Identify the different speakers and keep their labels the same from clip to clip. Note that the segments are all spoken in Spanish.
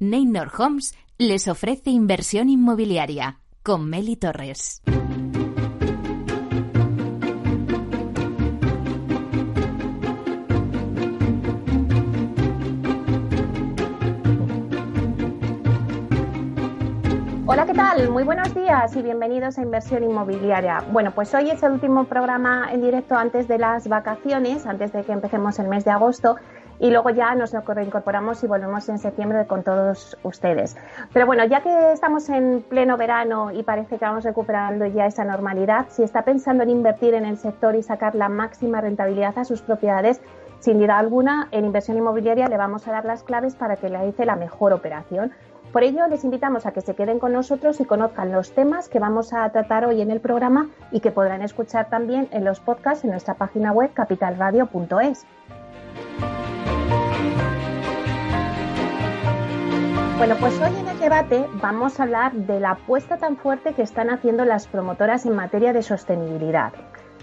Speaker 1: Neynor Homes les ofrece inversión inmobiliaria con Meli Torres.
Speaker 2: Hola, ¿qué tal? Muy buenos días y bienvenidos a Inversión Inmobiliaria. Bueno, pues hoy es el último programa en directo antes de las vacaciones, antes de que empecemos el mes de agosto y luego ya nos reincorporamos y volvemos en septiembre con todos ustedes. Pero bueno, ya que estamos en pleno verano y parece que vamos recuperando ya esa normalidad, si está pensando en invertir en el sector y sacar la máxima rentabilidad a sus propiedades, sin duda alguna, en inversión inmobiliaria le vamos a dar las claves para que le hice la mejor operación. Por ello, les invitamos a que se queden con nosotros y conozcan los temas que vamos a tratar hoy en el programa y que podrán escuchar también en los podcasts en nuestra página web capitalradio.es. Bueno, pues hoy en el debate vamos a hablar de la apuesta tan fuerte que están haciendo las promotoras en materia de sostenibilidad.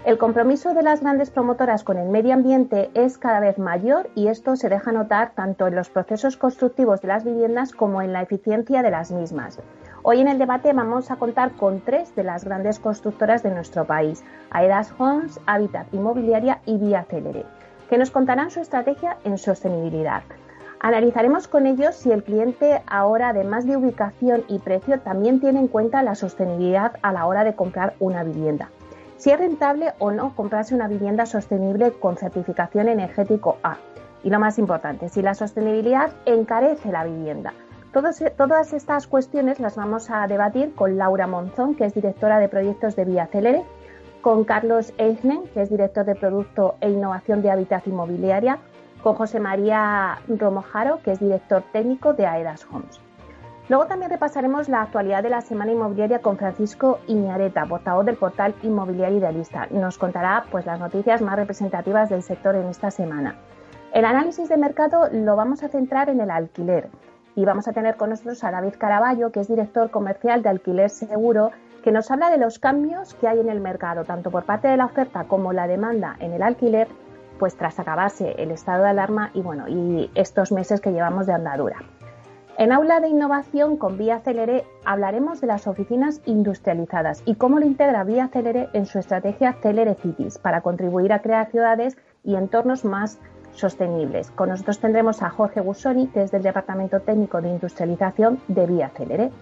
Speaker 2: El compromiso de las grandes promotoras con el medio ambiente es cada vez mayor y esto se deja notar tanto en los procesos constructivos de las viviendas como en la eficiencia de las mismas. Hoy en el debate vamos a contar con tres de las grandes constructoras de nuestro país, Aedas Homes, Habitat Inmobiliaria y Vía Célere, que nos contarán su estrategia en sostenibilidad. Analizaremos con ellos si el cliente ahora, además de ubicación y precio, también tiene en cuenta la sostenibilidad a la hora de comprar una vivienda. Si es rentable o no comprarse una vivienda sostenible con certificación energético A. Y lo más importante, si la sostenibilidad encarece la vivienda. todas estas cuestiones las vamos a debatir con Laura Monzón, que es directora de proyectos de Vía Celere, con Carlos Eichnen, que es director de Producto e Innovación de Hábitat Inmobiliaria, con José María Romojaro, que es director técnico de Aedas Homes. Luego también repasaremos la actualidad de la semana inmobiliaria con Francisco Iñareta, portavoz del portal Inmobiliario Idealista. Nos contará pues, las noticias más representativas del sector en esta semana. El análisis de mercado lo vamos a centrar en el alquiler y vamos a tener con nosotros a David Caraballo, que es director comercial de Alquiler Seguro, que nos habla de los cambios que hay en el mercado, tanto por parte de la oferta como la demanda en el alquiler pues tras acabarse el estado de alarma y bueno, y estos meses que llevamos de andadura. En Aula de Innovación con Vía Celere hablaremos de las oficinas industrializadas y cómo lo integra Vía Celere en su estrategia Celere Cities para contribuir a crear ciudades y entornos más sostenibles. Con nosotros tendremos a Jorge Busoni, que es del Departamento Técnico de Industrialización de Vía Celere.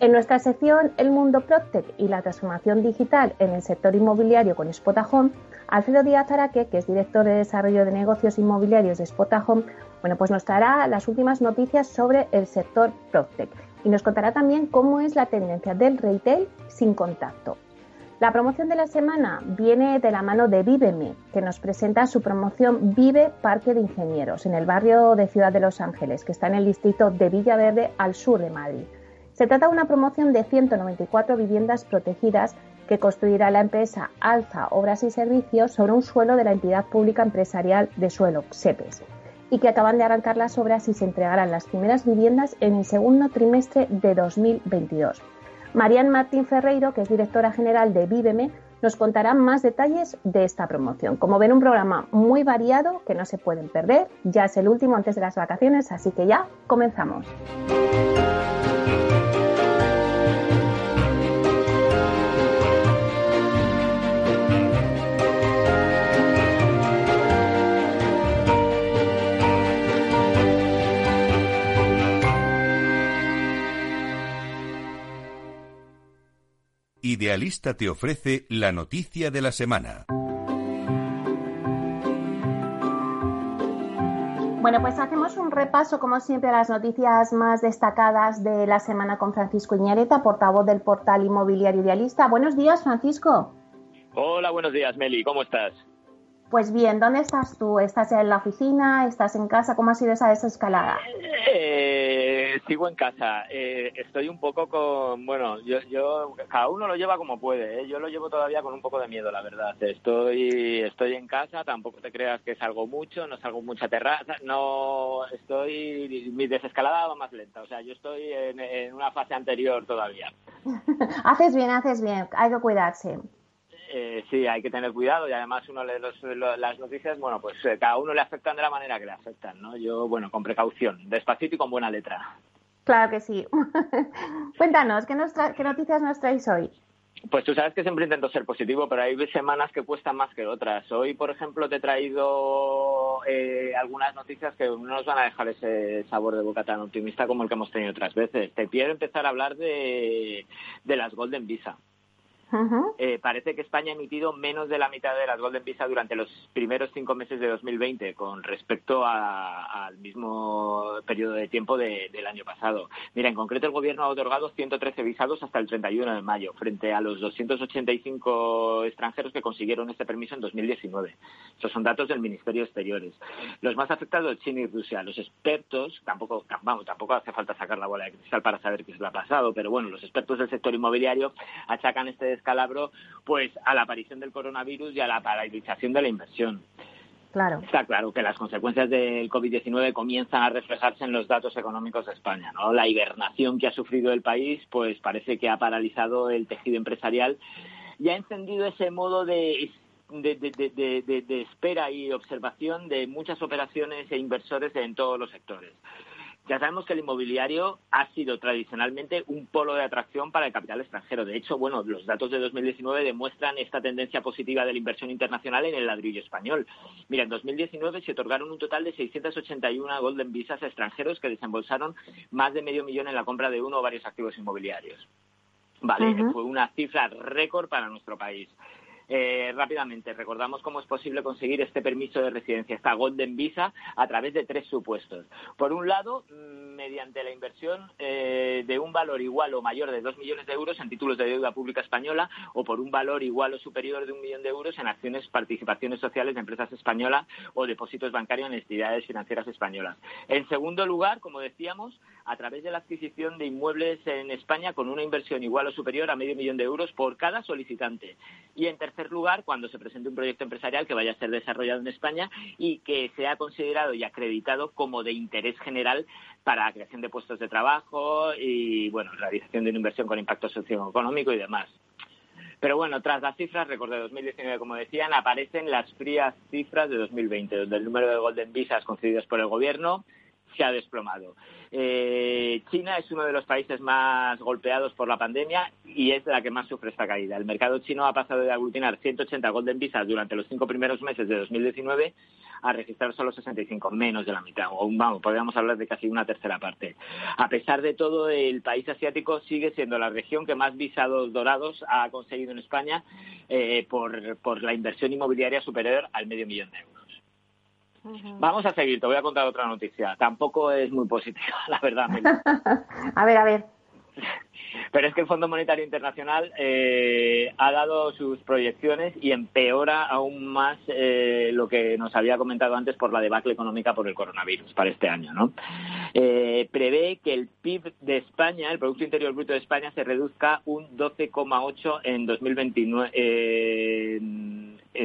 Speaker 2: En nuestra sección El mundo Proctec y la transformación digital en el sector inmobiliario con Spotahome, Alfredo Díaz Araque, que es director de desarrollo de negocios inmobiliarios de Spotahome, bueno, pues nos traerá las últimas noticias sobre el sector Proctec y nos contará también cómo es la tendencia del retail sin contacto. La promoción de la semana viene de la mano de Víveme, que nos presenta su promoción Vive Parque de Ingenieros en el barrio de Ciudad de Los Ángeles, que está en el distrito de Villaverde al sur de Madrid. Se trata de una promoción de 194 viviendas protegidas que construirá la empresa Alza Obras y Servicios sobre un suelo de la entidad pública empresarial de suelo, SEPES, y que acaban de arrancar las obras y se entregarán las primeras viviendas en el segundo trimestre de 2022. Marian Martín Ferreiro, que es directora general de Víveme, nos contará más detalles de esta promoción. Como ven, un programa muy variado que no se pueden perder. Ya es el último antes de las vacaciones, así que ya comenzamos.
Speaker 3: Idealista te ofrece la noticia de la semana.
Speaker 2: Bueno, pues hacemos un repaso, como siempre, a las noticias más destacadas de la semana con Francisco Iñareta, portavoz del portal inmobiliario Idealista. Buenos días, Francisco.
Speaker 4: Hola, buenos días, Meli. ¿Cómo estás?
Speaker 2: Pues bien, ¿dónde estás tú? ¿Estás en la oficina? ¿Estás en casa? ¿Cómo ha sido esa desescalada?
Speaker 4: Eh, sigo en casa. Eh, estoy un poco con, bueno, yo, yo, cada uno lo lleva como puede. ¿eh? Yo lo llevo todavía con un poco de miedo, la verdad. Estoy, estoy en casa. Tampoco te creas que salgo mucho, no salgo mucha terraza. No, estoy, mi desescalada va más lenta. O sea, yo estoy en, en una fase anterior todavía.
Speaker 2: haces bien, haces bien. Hay que cuidarse.
Speaker 4: Eh, sí, hay que tener cuidado y además uno lee las noticias, bueno, pues eh, cada uno le afectan de la manera que le afectan, ¿no? Yo, bueno, con precaución, despacito y con buena letra.
Speaker 2: Claro que sí. Cuéntanos, ¿qué, ¿qué noticias nos traéis hoy?
Speaker 4: Pues tú sabes que siempre intento ser positivo, pero hay semanas que cuestan más que otras. Hoy, por ejemplo, te he traído eh, algunas noticias que no nos van a dejar ese sabor de boca tan optimista como el que hemos tenido otras veces. Te quiero empezar a hablar de, de las Golden Visa. Eh, parece que España ha emitido menos de la mitad de las Golden Visa durante los primeros cinco meses de 2020 con respecto al mismo periodo de tiempo del año pasado. Mira, en concreto el Gobierno ha otorgado 113 visados hasta el 31 de mayo, frente a los 285 extranjeros que consiguieron este permiso en 2019. Estos son datos del Ministerio de Exteriores. Los más afectados, China y Rusia. Los expertos, tampoco, vamos, tampoco hace falta sacar la bola de cristal para saber qué se le ha pasado, pero bueno, los expertos del sector inmobiliario achacan este descalabro pues a la aparición del coronavirus y a la paralización de la inversión.
Speaker 2: Claro.
Speaker 4: Está claro que las consecuencias del COVID-19 comienzan a reflejarse en los datos económicos de España. ¿no? La hibernación que ha sufrido el país pues parece que ha paralizado el tejido empresarial y ha encendido ese modo de de, de, de, espera y observación de muchas operaciones e inversores en todos los sectores. Ya sabemos que el inmobiliario ha sido tradicionalmente un polo de atracción para el capital extranjero. De hecho, bueno, los datos de 2019 demuestran esta tendencia positiva de la inversión internacional en el ladrillo español. Mira, en 2019 se otorgaron un total de 681 Golden Visas a extranjeros que desembolsaron más de medio millón en la compra de uno o varios activos inmobiliarios. Vale, fue una cifra récord para nuestro país. Eh, rápidamente, recordamos cómo es posible conseguir este permiso de residencia, esta Golden Visa, a través de tres supuestos. Por un lado, mm, mediante la inversión eh, de un valor igual o mayor de dos millones de euros en títulos de deuda pública española o por un valor igual o superior de un millón de euros en acciones, participaciones sociales de empresas españolas o depósitos bancarios en entidades financieras españolas. En segundo lugar, como decíamos, a través de la adquisición de inmuebles en España con una inversión igual o superior a medio millón de euros por cada solicitante. Y en tercer lugar, cuando se presente un proyecto empresarial que vaya a ser desarrollado en España y que sea considerado y acreditado como de interés general para la creación de puestos de trabajo y, bueno, realización de una inversión con impacto socioeconómico y demás. Pero bueno, tras las cifras, recuerdo de 2019, como decían, aparecen las frías cifras de 2020, donde el número de Golden Visas concedidos por el Gobierno se ha desplomado. Eh, China es uno de los países más golpeados por la pandemia y es la que más sufre esta caída. El mercado chino ha pasado de aglutinar 180 Golden Visas durante los cinco primeros meses de 2019 a registrar solo 65, menos de la mitad, o vamos, podríamos hablar de casi una tercera parte. A pesar de todo, el país asiático sigue siendo la región que más visados dorados ha conseguido en España eh, por, por la inversión inmobiliaria superior al medio millón de euros. Vamos a seguir, te voy a contar otra noticia. Tampoco es muy positiva, la verdad.
Speaker 2: a ver, a ver.
Speaker 4: Pero es que el Fondo Monetario Internacional eh, ha dado sus proyecciones y empeora aún más eh, lo que nos había comentado antes por la debacle económica por el coronavirus para este año. ¿no? Eh, prevé que el PIB de España, el Producto Interior Bruto de España, se reduzca un 12,8 en 2029.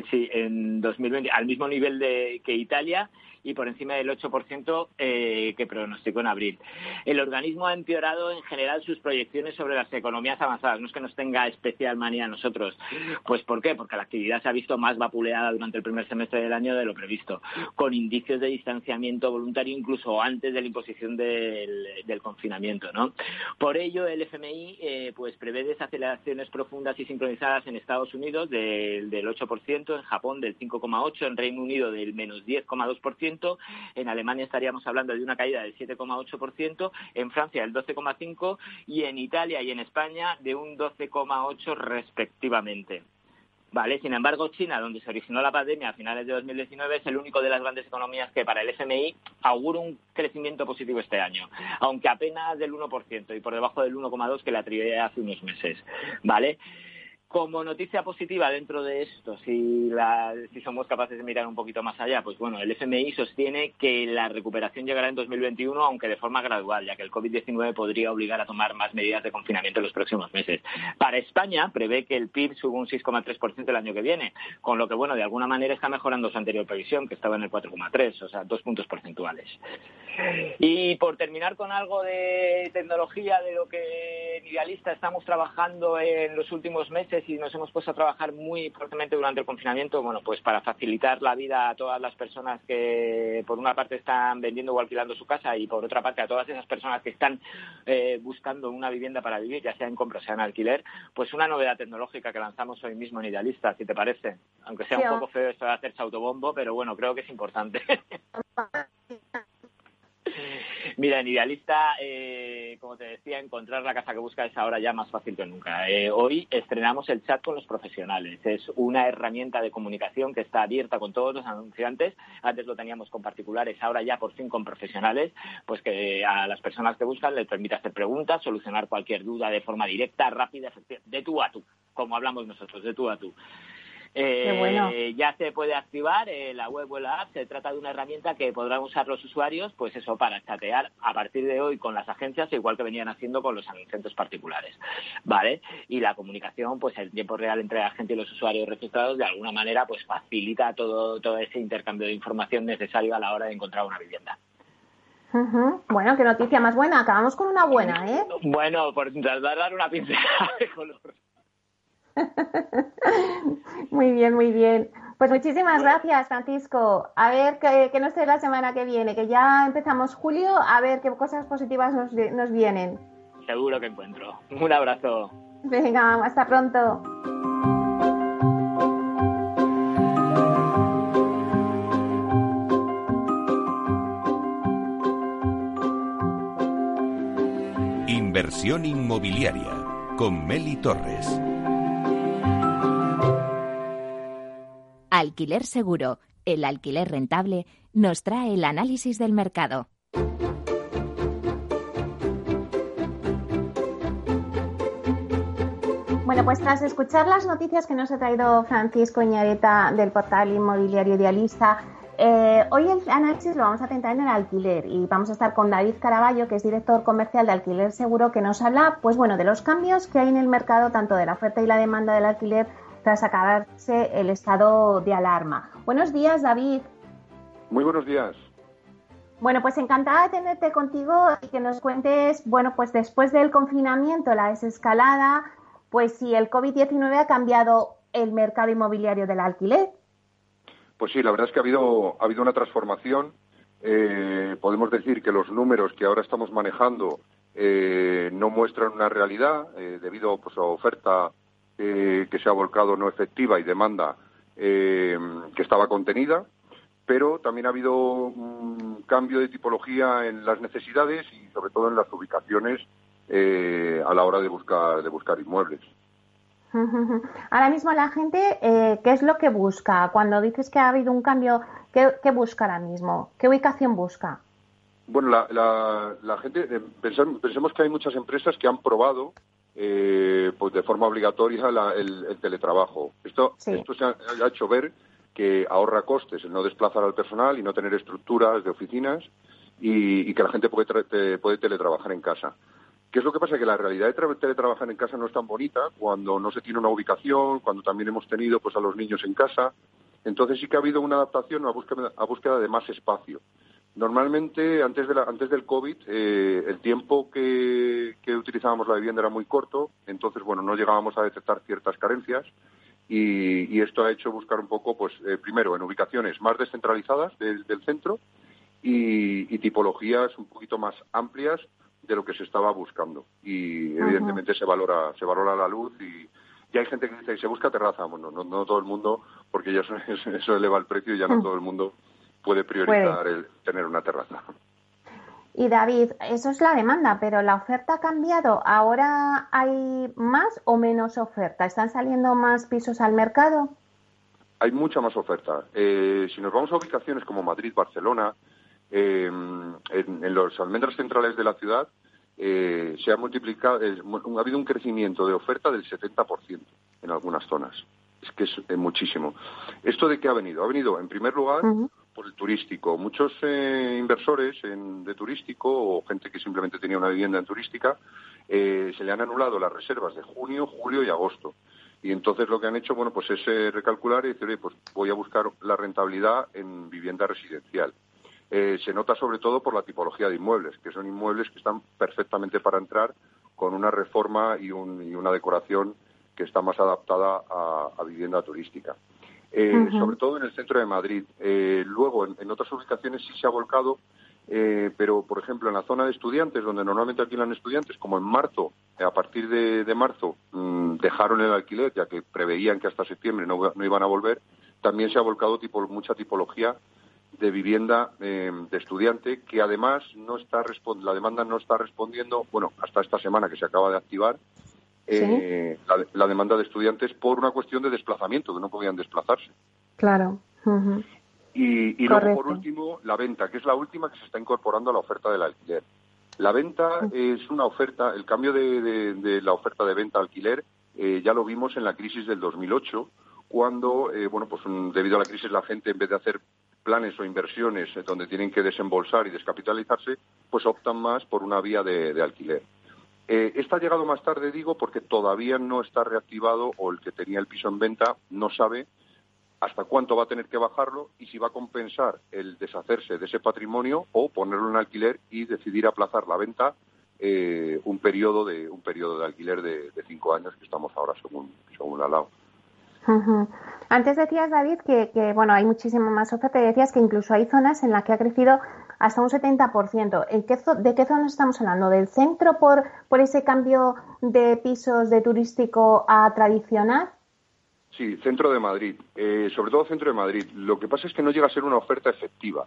Speaker 4: Sí, en 2020, al mismo nivel de, que Italia y por encima del 8% eh, que pronosticó en abril. El organismo ha empeorado en general sus proyecciones sobre las economías avanzadas. No es que nos tenga especial manía a nosotros. Pues ¿por qué? Porque la actividad se ha visto más vapuleada durante el primer semestre del año de lo previsto, con indicios de distanciamiento voluntario incluso antes de la imposición del, confinamiento. ¿no? Por ello, el FMI eh, pues prevé desaceleraciones profundas y sincronizadas en Estados Unidos del, del 8%, en Japón del 5,8%, en Reino Unido del menos 10,2%, en Alemania estaríamos hablando de una caída del 7,8%, en Francia del 12,5% y en Italia y en España de un 12,8% respectivamente. Vale, sin embargo, China, donde se originó la pandemia a finales de 2019, es el único de las grandes economías que para el FMI augura un crecimiento positivo este año, aunque apenas del 1% y por debajo del 1,2% que le atribuía hace unos meses. ¿Vale? Como noticia positiva dentro de esto, si, somos capaces de mirar un poquito más allá, pues bueno, el FMI sostiene que la recuperación llegará en 2021, aunque de forma gradual, ya que el COVID-19 podría obligar a tomar más medidas de confinamiento en los próximos meses. Para España, prevé que el PIB suba un 6,3% el año que viene, con lo que, bueno, de alguna manera está mejorando su anterior previsión, que estaba en el 4,3%, o sea, dos puntos porcentuales. Y por terminar con algo de tecnología, de lo que en Idealista estamos trabajando en los últimos meses y nos hemos puesto a trabajar muy fuertemente durante el confinamiento, bueno, pues para facilitar la vida a todas las personas que por una parte están vendiendo o alquilando su casa y por otra parte a todas esas personas que están eh, buscando una vivienda para vivir, ya sea en compra o sea en alquiler, pues una novedad tecnológica que lanzamos hoy mismo en Idealista, si te parece. Aunque sea un poco feo esto de hacerse autobombo, pero bueno, creo que es importante. Mira, en Idealista, eh, como te decía, encontrar la casa que buscas es ahora ya más fácil que nunca. Eh, hoy estrenamos el chat con los profesionales. Es una herramienta de comunicación que está abierta con todos los anunciantes. Antes lo teníamos con particulares, ahora ya por fin con profesionales, pues que a las personas que buscan les permite hacer preguntas, solucionar cualquier duda de forma directa, rápida, de tú a tú, como hablamos nosotros, de tú a tú. Eh, ya se puede activar eh, la web o la app. Se trata de una herramienta que podrán usar los usuarios, pues eso, para chatear a partir de hoy con las agencias, igual que venían haciendo con los anunciantes particulares, ¿vale? Y la comunicación, pues en tiempo real entre la gente y los usuarios registrados, de alguna manera, pues facilita todo, todo ese intercambio de información necesario a la hora de encontrar una vivienda.
Speaker 2: Bueno, qué noticia más buena. Acabamos con una buena, ¿eh?
Speaker 4: Bueno, por dar una pincelada de color.
Speaker 2: muy bien, muy bien. Pues muchísimas gracias, Francisco. A ver qué, nos trae la semana que viene, que ya empezamos julio, a ver qué cosas positivas nos, nos vienen.
Speaker 4: Seguro que encuentro. Un abrazo.
Speaker 2: Venga, hasta pronto.
Speaker 3: Inversión inmobiliaria con Meli Torres.
Speaker 1: Alquiler Seguro, el alquiler rentable, nos trae el análisis del mercado.
Speaker 2: Bueno, pues tras escuchar las noticias que nos ha traído Francisco Iñareta del portal inmobiliario Idealista, eh, hoy el análisis lo vamos a centrar en el alquiler y vamos a estar con David Caraballo, que es director comercial de Alquiler Seguro, que nos habla, pues bueno, de los cambios que hay en el mercado, tanto de la oferta y la demanda del alquiler tras acabarse el estado de alarma. Buenos días, David.
Speaker 5: Muy buenos días.
Speaker 2: Bueno, pues encantada de tenerte contigo y que nos cuentes, bueno, pues después del confinamiento, la desescalada, pues si el COVID-19 ha cambiado el mercado inmobiliario del alquiler.
Speaker 5: Pues sí, la verdad es que ha habido, ha habido una transformación. Eh, podemos decir que los números que ahora estamos manejando eh, no muestran una realidad eh, debido pues, a oferta eh, que se ha volcado no efectiva y demanda eh, que estaba contenida, pero también ha habido un cambio de tipología en las necesidades y sobre todo en las ubicaciones eh, a la hora de buscar, de buscar inmuebles.
Speaker 2: Ahora mismo la gente, ¿qué es lo que busca? Cuando dices que ha habido un cambio, ¿qué, busca ahora mismo? ¿Qué ubicación busca?
Speaker 5: Bueno, la, la gente, pensemos que hay muchas empresas que han probado eh, pues de forma obligatoria el, teletrabajo. Esto, esto se ha, hecho ver que ahorra costes el no desplazar al personal y no tener estructuras de oficinas y, que la gente puede, puede teletrabajar en casa. ¿Qué es lo que pasa? Que la realidad de teletrabajar en casa no es tan bonita cuando no se tiene una ubicación, cuando también hemos tenido pues a los niños en casa. Entonces sí que ha habido una adaptación a búsqueda, a búsqueda de más espacio. Normalmente, antes, de antes del COVID, eh, el tiempo que, utilizábamos la vivienda era muy corto, entonces, bueno, no llegábamos a detectar ciertas carencias y, esto ha hecho buscar un poco, pues, eh, primero, en ubicaciones más descentralizadas del, centro y, tipologías un poquito más amplias de lo que se estaba buscando. Y, evidentemente, se valora se valora la luz y, ya hay gente que dice, se busca terraza. Bueno, no, no todo el mundo, porque ya eso, eso eleva el precio y ya no todo el mundo puede priorizar el tener una terraza.
Speaker 2: Y David, eso es la demanda, pero la oferta ha cambiado. ¿Ahora hay más o menos oferta? ¿Están saliendo más pisos al mercado?
Speaker 5: Hay mucha más oferta. Eh, si nos vamos a ubicaciones como Madrid, Barcelona, eh, en, los almendras centrales de la ciudad, eh, se ha multiplicado, ha habido un crecimiento de oferta del 70% en algunas zonas. Es que es muchísimo. ¿Esto de qué ha venido? Ha venido, en primer lugar, por el turístico. Muchos eh, inversores en, de turístico o gente que simplemente tenía una vivienda en turística eh, se le han anulado las reservas de junio, julio y agosto. Y entonces lo que han hecho, bueno, pues es eh, recalcular y decir, pues voy a buscar la rentabilidad en vivienda residencial. se nota sobre todo por la tipología de inmuebles, que son inmuebles que están perfectamente para entrar con una reforma y, un, y una decoración que está más adaptada a, vivienda turística. Eh, sobre todo en el centro de Madrid. Eh, luego, en, otras ubicaciones sí se ha volcado, eh, pero, por ejemplo, en la zona de estudiantes, donde normalmente alquilan estudiantes, como en marzo, a partir de, marzo, mm, dejaron el alquiler, ya que preveían que hasta septiembre no, iban a volver, también se ha volcado tipo, mucha tipología de vivienda de estudiante que además no está la demanda no está respondiendo bueno hasta esta semana que se acaba de activar eh, la, demanda de estudiantes por una cuestión de desplazamiento, que no podían desplazarse.
Speaker 2: Claro.
Speaker 5: Y, luego, por último, la venta, que es la última que se está incorporando a la oferta del alquiler. La venta es una oferta, el cambio de, la oferta de venta-alquiler eh, ya lo vimos en la crisis del 2008, cuando, eh, bueno, pues debido a la crisis la gente en vez de hacer planes o inversiones donde tienen que desembolsar y descapitalizarse, pues optan más por una vía de alquiler. Eh, esta ha llegado más tarde, digo, porque todavía no está reactivado o el que tenía el piso en venta no sabe hasta cuánto va a tener que bajarlo y si va a compensar el deshacerse de ese patrimonio o ponerlo en alquiler y decidir aplazar la venta eh, un periodo de un periodo de alquiler de, cinco años que estamos ahora según según la LAO.
Speaker 2: Antes decías, David, que, bueno, hay muchísima más oferta y decías que incluso hay zonas en las que ha crecido hasta un 70%. ¿En qué, ¿De qué zona estamos hablando? ¿Del centro por, por ese cambio de pisos de turístico a tradicional?
Speaker 5: Sí, centro de Madrid, eh, sobre todo centro de Madrid. Lo que pasa es que no llega a ser una oferta efectiva.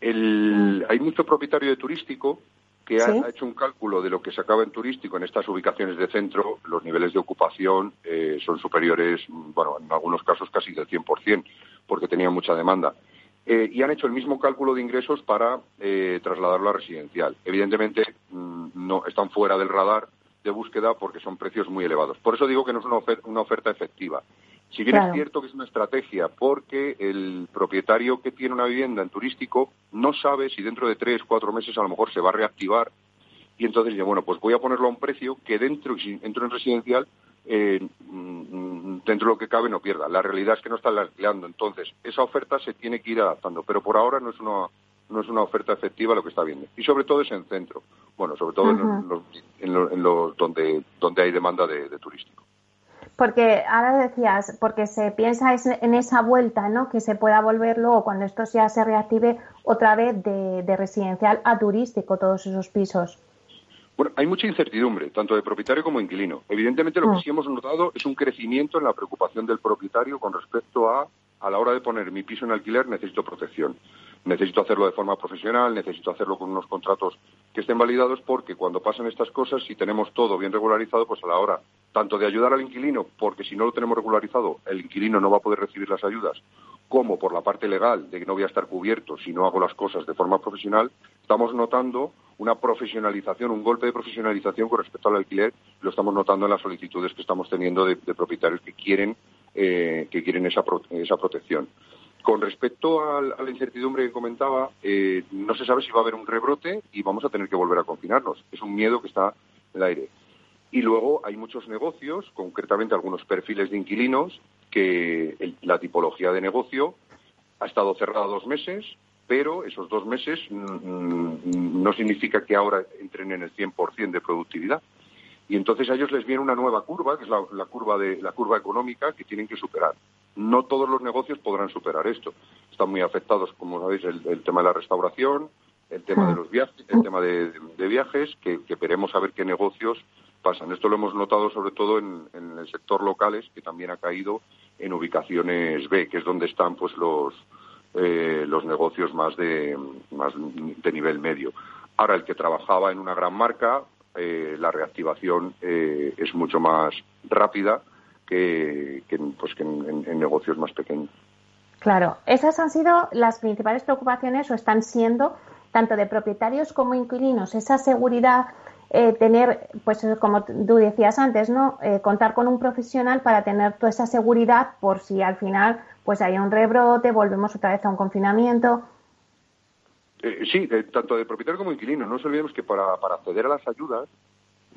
Speaker 5: El, mm. Hay mucho propietario de turístico que ha, hecho un cálculo de lo que se acaba en turístico en estas ubicaciones de centro. Los niveles de ocupación eh, son superiores, bueno, en algunos casos casi del 100%, porque tenían mucha demanda. Eh, y han hecho el mismo cálculo de ingresos para eh, trasladarlo a residencial. Evidentemente, mm, no están fuera del radar de búsqueda porque son precios muy elevados. Por eso digo que no es una oferta, efectiva. Si bien es cierto que es una estrategia, porque el propietario que tiene una vivienda en turístico no sabe si dentro de tres, cuatro meses a lo mejor se va a reactivar y entonces dice, bueno, pues voy a ponerlo a un precio que dentro, si entro en residencial, eh, mm, dentro de lo que cabe no pierda. La realidad es que no están alquilando. Entonces, esa oferta se tiene que ir adaptando, pero por ahora no es una no es una oferta efectiva lo que está viendo. Y sobre todo es en centro. Bueno, sobre todo en, los, donde, donde hay demanda de, turístico.
Speaker 2: Porque ahora decías, porque se piensa en esa vuelta, ¿no? Que se pueda volver luego, cuando esto ya se reactive, otra vez de residencial a turístico, todos esos pisos.
Speaker 5: Bueno, hay mucha incertidumbre, tanto de propietario como inquilino. Evidentemente, lo que mm. sí hemos notado es un crecimiento en la preocupación del propietario con respecto a, a la hora de poner mi piso en alquiler, necesito protección. Necesito hacerlo de forma profesional, necesito hacerlo con unos contratos que estén validados, porque cuando pasan estas cosas, si tenemos todo bien regularizado, pues a la hora tanto de ayudar al inquilino, porque si no lo tenemos regularizado, el inquilino no va a poder recibir las ayudas, como por la parte legal de que no voy a estar cubierto si no hago las cosas de forma profesional, estamos notando una profesionalización, un golpe de profesionalización con respecto al alquiler, lo estamos notando en las solicitudes que estamos teniendo de, propietarios que quieren, eh, que quieren esa, esa protección. Con respecto a, la incertidumbre que comentaba, eh, no se sabe si va a haber un rebrote y vamos a tener que volver a confinarnos. Es un miedo que está en el aire. Y luego hay muchos negocios, concretamente algunos perfiles de inquilinos, que la tipología de negocio ha estado cerrada dos meses, pero esos dos meses mm, no significa que ahora entren en el 100% de productividad. Y entonces a ellos les viene una nueva curva, que es la, curva de la curva económica que tienen que superar. No todos los negocios podrán superar esto. Están muy afectados, como sabéis, el, tema de la restauración, el tema de los viajes, el tema de, viajes, que, veremos a ver qué negocios pasan. Esto lo hemos notado sobre todo en, en el sector locales, que también ha caído en ubicaciones B, que es donde están pues los eh, los negocios más de, más de nivel medio. Ahora, el que trabajaba en una gran marca, eh, la reactivación eh, es mucho más rápida que, pues, que en, negocios más pequeños.
Speaker 2: Claro, esas han sido las principales preocupaciones o están siendo tanto de propietarios como inquilinos, esa seguridad, tener, pues como tú decías antes, ¿no? contar con un profesional para tener toda esa seguridad por si al final pues hay un rebrote, volvemos otra vez a un confinamiento.
Speaker 5: Eh, sí, tanto de propietario como inquilino. No nos olvidemos que para, acceder a las ayudas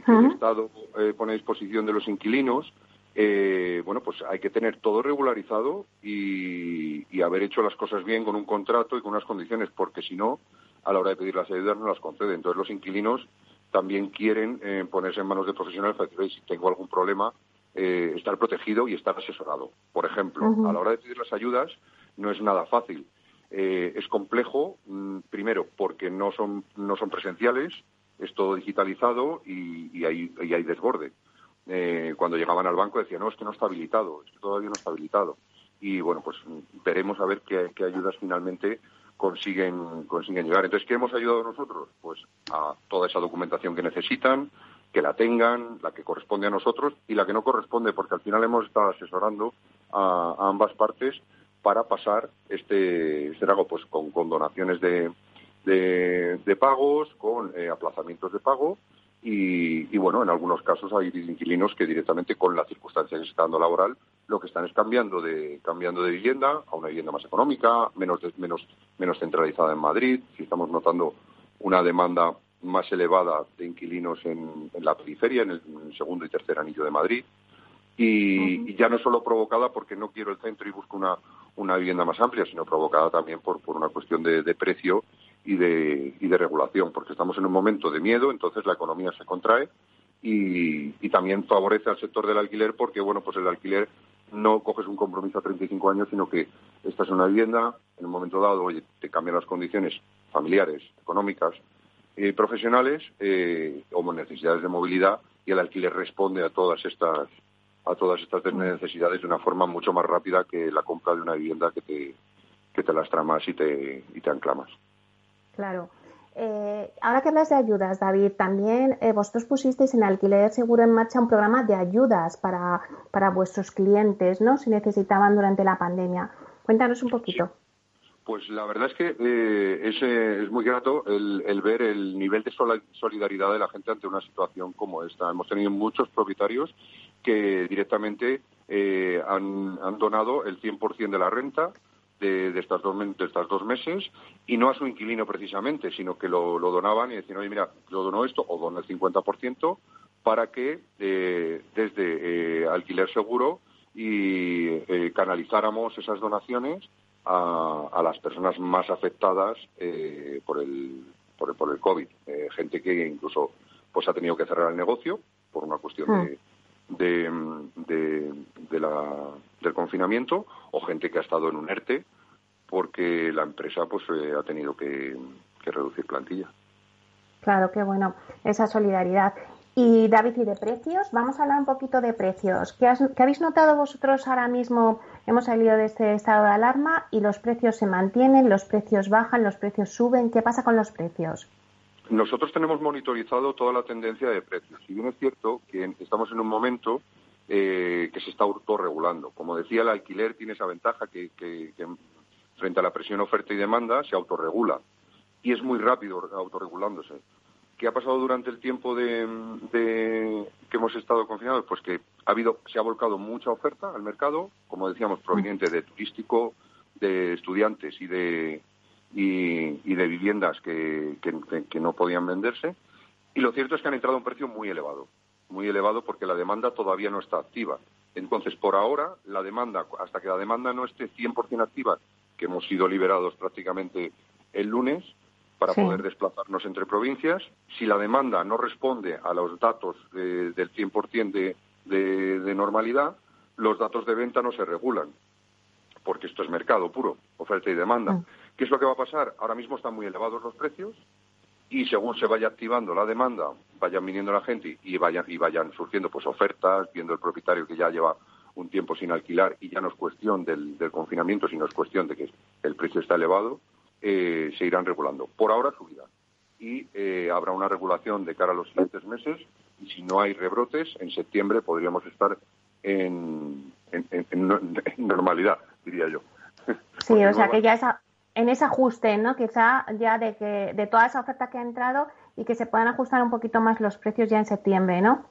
Speaker 5: que el Estado eh, pone a disposición de los inquilinos, eh, bueno, pues hay que tener todo regularizado y, haber hecho las cosas bien con un contrato y con unas condiciones, porque si no, a la hora de pedir las ayudas no las conceden. Entonces los inquilinos también quieren ponerse en manos de profesionales para decir, si tengo algún problema, eh, estar protegido y estar asesorado. Por ejemplo, a la hora de pedir las ayudas no es nada fácil. Eh, es complejo, mm, primero, porque no son, no son presenciales, es todo digitalizado y, hay, hay, desborde. Eh, cuando llegaban al banco decían, no, es que no está habilitado, es que todavía no está habilitado. Y bueno, pues veremos a ver qué, qué ayudas finalmente consiguen, consiguen llegar. Entonces, ¿qué hemos ayudado nosotros? Pues a toda esa documentación que necesitan, que la tengan, la que corresponde a nosotros y la que no corresponde, porque al final hemos estado asesorando a, ambas partes para pasar este, este pues con, donaciones de, de, pagos, con eh, aplazamientos de pago y, bueno, en algunos casos hay inquilinos que directamente con la circunstancia que se está dando laboral, lo que están es cambiando de, cambiando de vivienda a una vivienda más económica, menos, menos, menos centralizada en Madrid. Si estamos notando una demanda más elevada de inquilinos en, la periferia, en el, segundo y tercer anillo de Madrid. Y, ya no solo provocada porque no quiero el centro y busco una, una vivienda más amplia, sino provocada también por, por una cuestión de, precio y de, y de regulación, porque estamos en un momento de miedo, entonces la economía se contrae y, y, también favorece al sector del alquiler porque, bueno, pues el alquiler no coges un compromiso a 35 años, sino que estás en una vivienda, en un momento dado, oye, te cambian las condiciones familiares, económicas, eh, profesionales eh, o necesidades de movilidad y el alquiler responde a todas estas a todas estas necesidades de una forma mucho más rápida que la compra de una vivienda que te que te las tramas y te y te anclamas.
Speaker 2: Claro. Eh, ahora que hablas de ayudas, David, también vosotros pusisteis en Alquiler Seguro en marcha un programa de ayudas para, para vuestros clientes, ¿no? Si necesitaban durante la pandemia. Cuéntanos un poquito.
Speaker 5: Pues la verdad es que eh, es, eh, es, muy grato el, ver el nivel de solidaridad de la gente ante una situación como esta. Hemos tenido muchos propietarios que directamente eh, han, donado el 100% de la renta de, estas dos, de dos meses y no a su inquilino precisamente, sino que lo, donaban y decían, oye, mira, yo dono esto o dono el 50% para que desde alquiler seguro y canalizáramos esas donaciones a, las personas más afectadas eh, por, el, por, el, por el COVID. Eh, gente que incluso pues ha tenido que cerrar el negocio por una cuestión de, hmm. de, de, la, del confinamiento o gente que ha estado en un ERTE porque la empresa pues eh, ha tenido que, que reducir plantilla.
Speaker 2: Claro, qué bueno, esa solidaridad. Y David, ¿y de precios? Vamos a hablar un poquito de precios. ¿Qué, habéis notado vosotros ahora mismo? Hemos salido de este estado de alarma y los precios se mantienen, los precios bajan, los precios suben. ¿Qué pasa con los precios?
Speaker 5: Nosotros tenemos monitorizado toda la tendencia de precios. Si bien es cierto que estamos en un momento eh, que se está autorregulando. Como decía, el alquiler tiene esa ventaja que, que frente a la presión oferta y demanda se autorregula. Y es muy rápido autorregulándose. ¿Qué ha pasado durante el tiempo de, que hemos estado confinados? Pues que ha habido, se ha volcado mucha oferta al mercado, como decíamos, proveniente de turístico, de estudiantes y de y, de viviendas que, que, no podían venderse. Y lo cierto es que han entrado a un precio muy elevado, muy elevado porque la demanda todavía no está activa. Entonces, por ahora, la demanda, hasta que la demanda no esté 100% activa, que hemos sido liberados prácticamente el lunes, para poder desplazarnos entre provincias. Si la demanda no responde a los datos del 100% de, de, normalidad, los datos de venta no se regulan, porque esto es mercado puro, oferta y demanda. Mm. ¿Qué es lo que va a pasar? Ahora mismo están muy elevados los precios y según se vaya activando la demanda, vayan viniendo la gente y vayan, y vayan surgiendo pues ofertas, viendo el propietario que ya lleva un tiempo sin alquilar y ya no es cuestión del, del confinamiento, sino es cuestión de que el precio está elevado, eh, se irán regulando. Por ahora subida. Y eh, habrá una regulación de cara a los siguientes meses y si no hay rebrotes, en septiembre podríamos estar en, normalidad, diría yo.
Speaker 2: Sí, o sea que ya esa, en ese ajuste, ¿no? Quizá ya de que de toda esa oferta que ha entrado y que se puedan ajustar un poquito más los precios ya en septiembre, ¿no?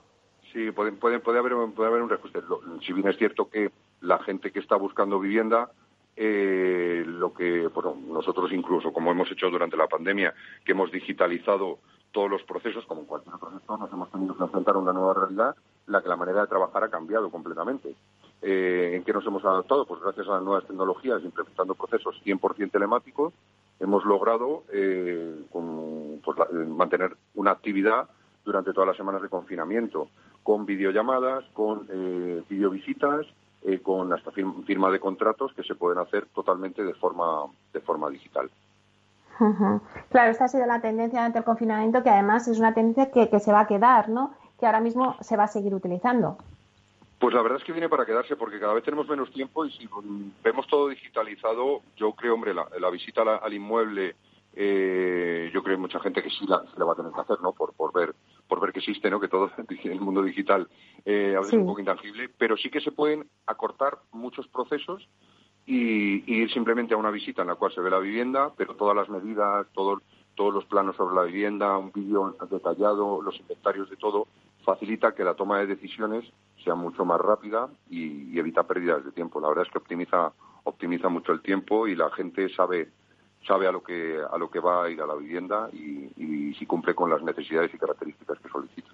Speaker 5: Sí, puede, puede, puede, haber, puede haber un reajuste. Si bien es cierto que la gente que está buscando vivienda eh, lo que, bueno, nosotros incluso, como hemos hecho durante la pandemia, que hemos digitalizado todos los procesos, como en cualquier otro sector, nos hemos tenido que enfrentar a una nueva realidad, la que la manera de trabajar ha cambiado completamente. Eh, ¿En qué nos hemos adaptado? Pues gracias a las nuevas tecnologías, implementando procesos 100% telemáticos, hemos logrado eh, con, pues, mantener una actividad durante todas las semanas de confinamiento, con videollamadas, con eh, videovisitas, eh, con hasta firma de contratos que se pueden hacer totalmente de forma, de forma digital.
Speaker 2: Claro, esta ha sido la tendencia durante el confinamiento, que además es una tendencia que, que se va a quedar, ¿no? Que ahora mismo se va a seguir utilizando.
Speaker 5: Pues la verdad es que viene para quedarse porque cada vez tenemos menos tiempo y si vemos todo digitalizado, yo creo, hombre, la, visita al, inmueble, eh, yo creo que mucha gente que sí la, va a tener que hacer, ¿no? Por, por ver por ver que existe, ¿no? Que todo el mundo digital eh, a veces es un poco intangible, pero sí que se pueden acortar muchos procesos y, ir simplemente a una visita en la cual se ve la vivienda, pero todas las medidas, todos todos los planos sobre la vivienda, un vídeo detallado, los inventarios de todo, facilita que la toma de decisiones sea mucho más rápida y, evita pérdidas de tiempo. La verdad es que optimiza optimiza mucho el tiempo y la gente sabe sabe a lo que a lo que va a ir a la vivienda y, si cumple con las necesidades y características que solicita.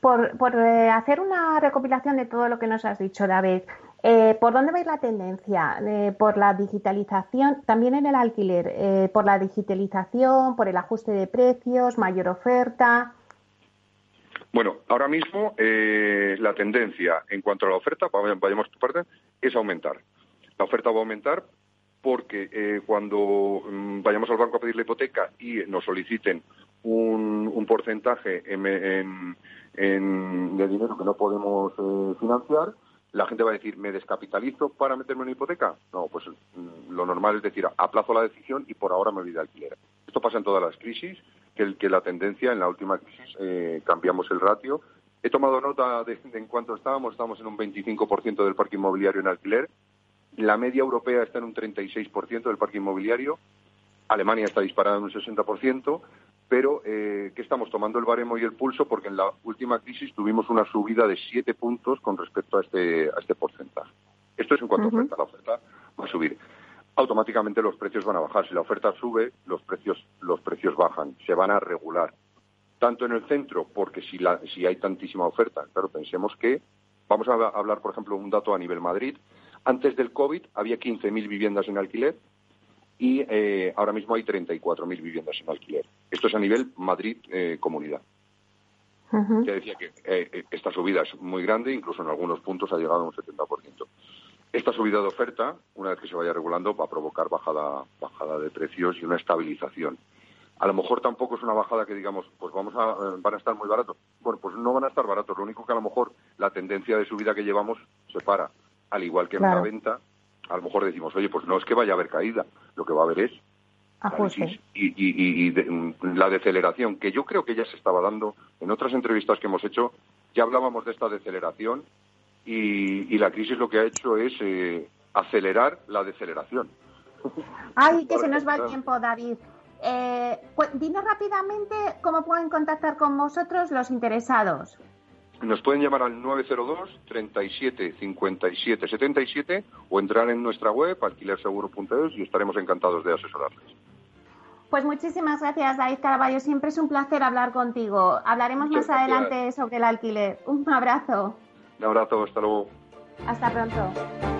Speaker 2: Por, por eh, hacer una recopilación de todo lo que nos has dicho, David, eh, ¿por dónde va a ir la tendencia? Eh, ¿Por la digitalización, también en el alquiler? ¿Por la digitalización, por el ajuste de precios, mayor oferta?
Speaker 5: Bueno, ahora mismo eh, la tendencia en cuanto a la oferta, vayamos por parte, es aumentar. La oferta va a aumentar porque eh, cuando mm, vayamos al banco a pedir la hipoteca y nos soliciten un, porcentaje de dinero que no podemos eh, financiar, la gente va a decir, ¿me descapitalizo para meterme en una hipoteca? No, pues mm, lo normal es decir, aplazo la decisión y por ahora me voy de alquiler. Esto pasa en todas las crisis que, la tendencia en la última crisis eh, cambiamos el ratio. He tomado nota de, en cuánto estábamos, estamos en un 25% del parque inmobiliario en alquiler. La media europea está en un 36% del parque inmobiliario. Alemania está disparada en un 60%, pero eh, que estamos tomando el baremo y el pulso porque en la última crisis tuvimos una subida de 7 puntos con respecto a este, a este porcentaje. Esto es en cuanto a oferta. La oferta va a subir automáticamente los precios van a bajar. Si la oferta sube, los precios, los precios bajan, se van a regular. Tanto en el centro, porque si, la, si hay tantísima oferta, claro, pensemos que, vamos a hablar, por ejemplo, un dato a nivel Madrid, antes del COVID había 15.000 viviendas en alquiler y eh, ahora mismo hay 34.000 viviendas en alquiler. Esto es a nivel Madrid-Comunidad. Eh, decía que eh, esta subida es muy grande, incluso en algunos puntos ha llegado a un 70%. Esta subida de oferta, una vez que se vaya regulando, va a provocar bajada, bajada de precios y una estabilización. A lo mejor tampoco es una bajada que digamos, pues vamos a, eh, van a estar muy baratos. Bueno, pues no van a estar baratos. Lo único que a lo mejor la tendencia de subida que llevamos se para. Al igual que en la venta, a lo mejor decimos, oye, pues no es que vaya a haber caída, lo que va a haber es y, y, mm, la deceleración, que yo creo que ya se estaba dando en otras entrevistas que hemos hecho, ya hablábamos de esta deceleración y, la crisis lo que ha hecho es eh, acelerar la deceleración.
Speaker 2: Ay, que se nos va el tiempo, David. Eh, dime rápidamente cómo pueden contactar con vosotros los interesados.
Speaker 5: Nos pueden llamar al 902 37 57 77 o entrar en nuestra web alquilerseguro.es y estaremos encantados de asesorarles.
Speaker 2: Pues muchísimas gracias, David Caraballo. Siempre es un placer hablar contigo. Hablaremos más adelante sobre el alquiler. Un abrazo.
Speaker 5: Un abrazo, hasta luego.
Speaker 2: Hasta pronto.